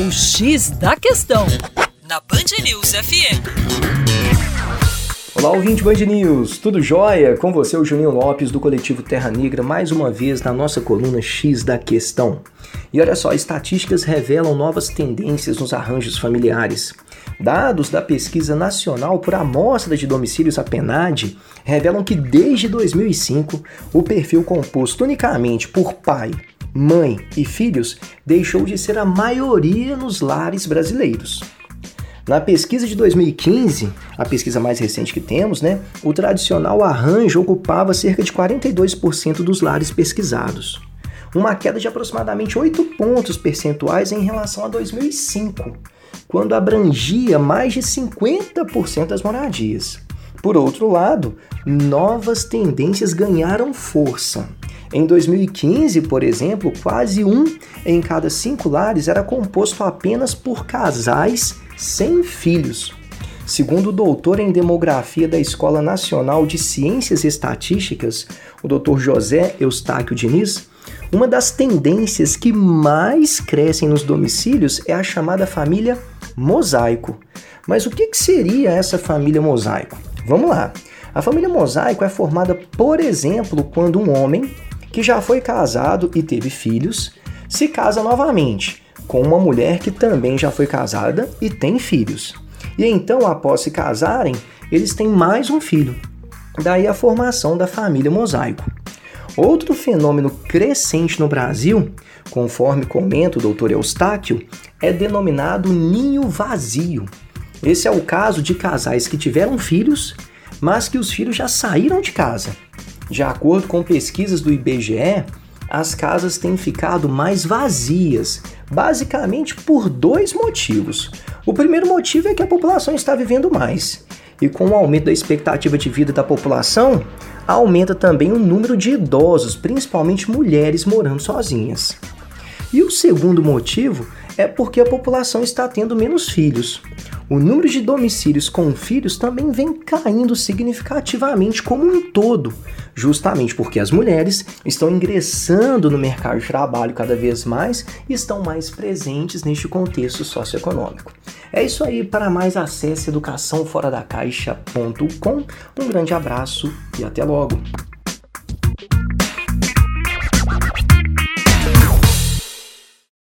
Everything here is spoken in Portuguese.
O X da Questão, na Band News FM. Olá, ouvinte Band News, tudo jóia? Com você, o Juninho Lopes, do coletivo Terra Negra, mais uma vez na nossa coluna X da Questão. E olha só, estatísticas revelam novas tendências nos arranjos familiares. Dados da Pesquisa Nacional por Amostra de Domicílios, a PENAD, revelam que desde 2005 o perfil composto unicamente por pai, mãe e filhos deixou de ser a maioria nos lares brasileiros. Na pesquisa de 2015, a pesquisa mais recente que temos, né, o tradicional arranjo ocupava cerca de 42% dos lares pesquisados, uma queda de aproximadamente 8 pontos percentuais em relação a 2005, quando abrangia mais de 50% das moradias. Por outro lado, novas tendências ganharam força. Em 2015, por exemplo, quase um em cada cinco lares era composto apenas por casais sem filhos. Segundo o doutor em demografia da Escola Nacional de Ciências Estatísticas, o Dr. José Eustáquio Diniz, uma das tendências que mais crescem nos domicílios é a chamada família mosaico. Mas o que seria essa família mosaico? Vamos lá. A família mosaico é formada, por exemplo, quando um homem que já foi casado e teve filhos, se casa novamente com uma mulher que também já foi casada e tem filhos. E então, após se casarem, eles têm mais um filho. Daí a formação da família mosaico. Outro fenômeno crescente no Brasil, conforme comenta o Dr. Eustáquio, é denominado ninho vazio. Esse é o caso de casais que tiveram filhos, mas que os filhos já saíram de casa de acordo com pesquisas do IBGE, as casas têm ficado mais vazias, basicamente por dois motivos. O primeiro motivo é que a população está vivendo mais, e com o aumento da expectativa de vida da população, aumenta também o número de idosos, principalmente mulheres morando sozinhas. E o segundo motivo é porque a população está tendo menos filhos. O número de domicílios com filhos também vem caindo significativamente como um todo, justamente porque as mulheres estão ingressando no mercado de trabalho cada vez mais e estão mais presentes neste contexto socioeconômico. É isso aí, para mais acesse educaçãoforadacaixa.com. Um grande abraço e até logo!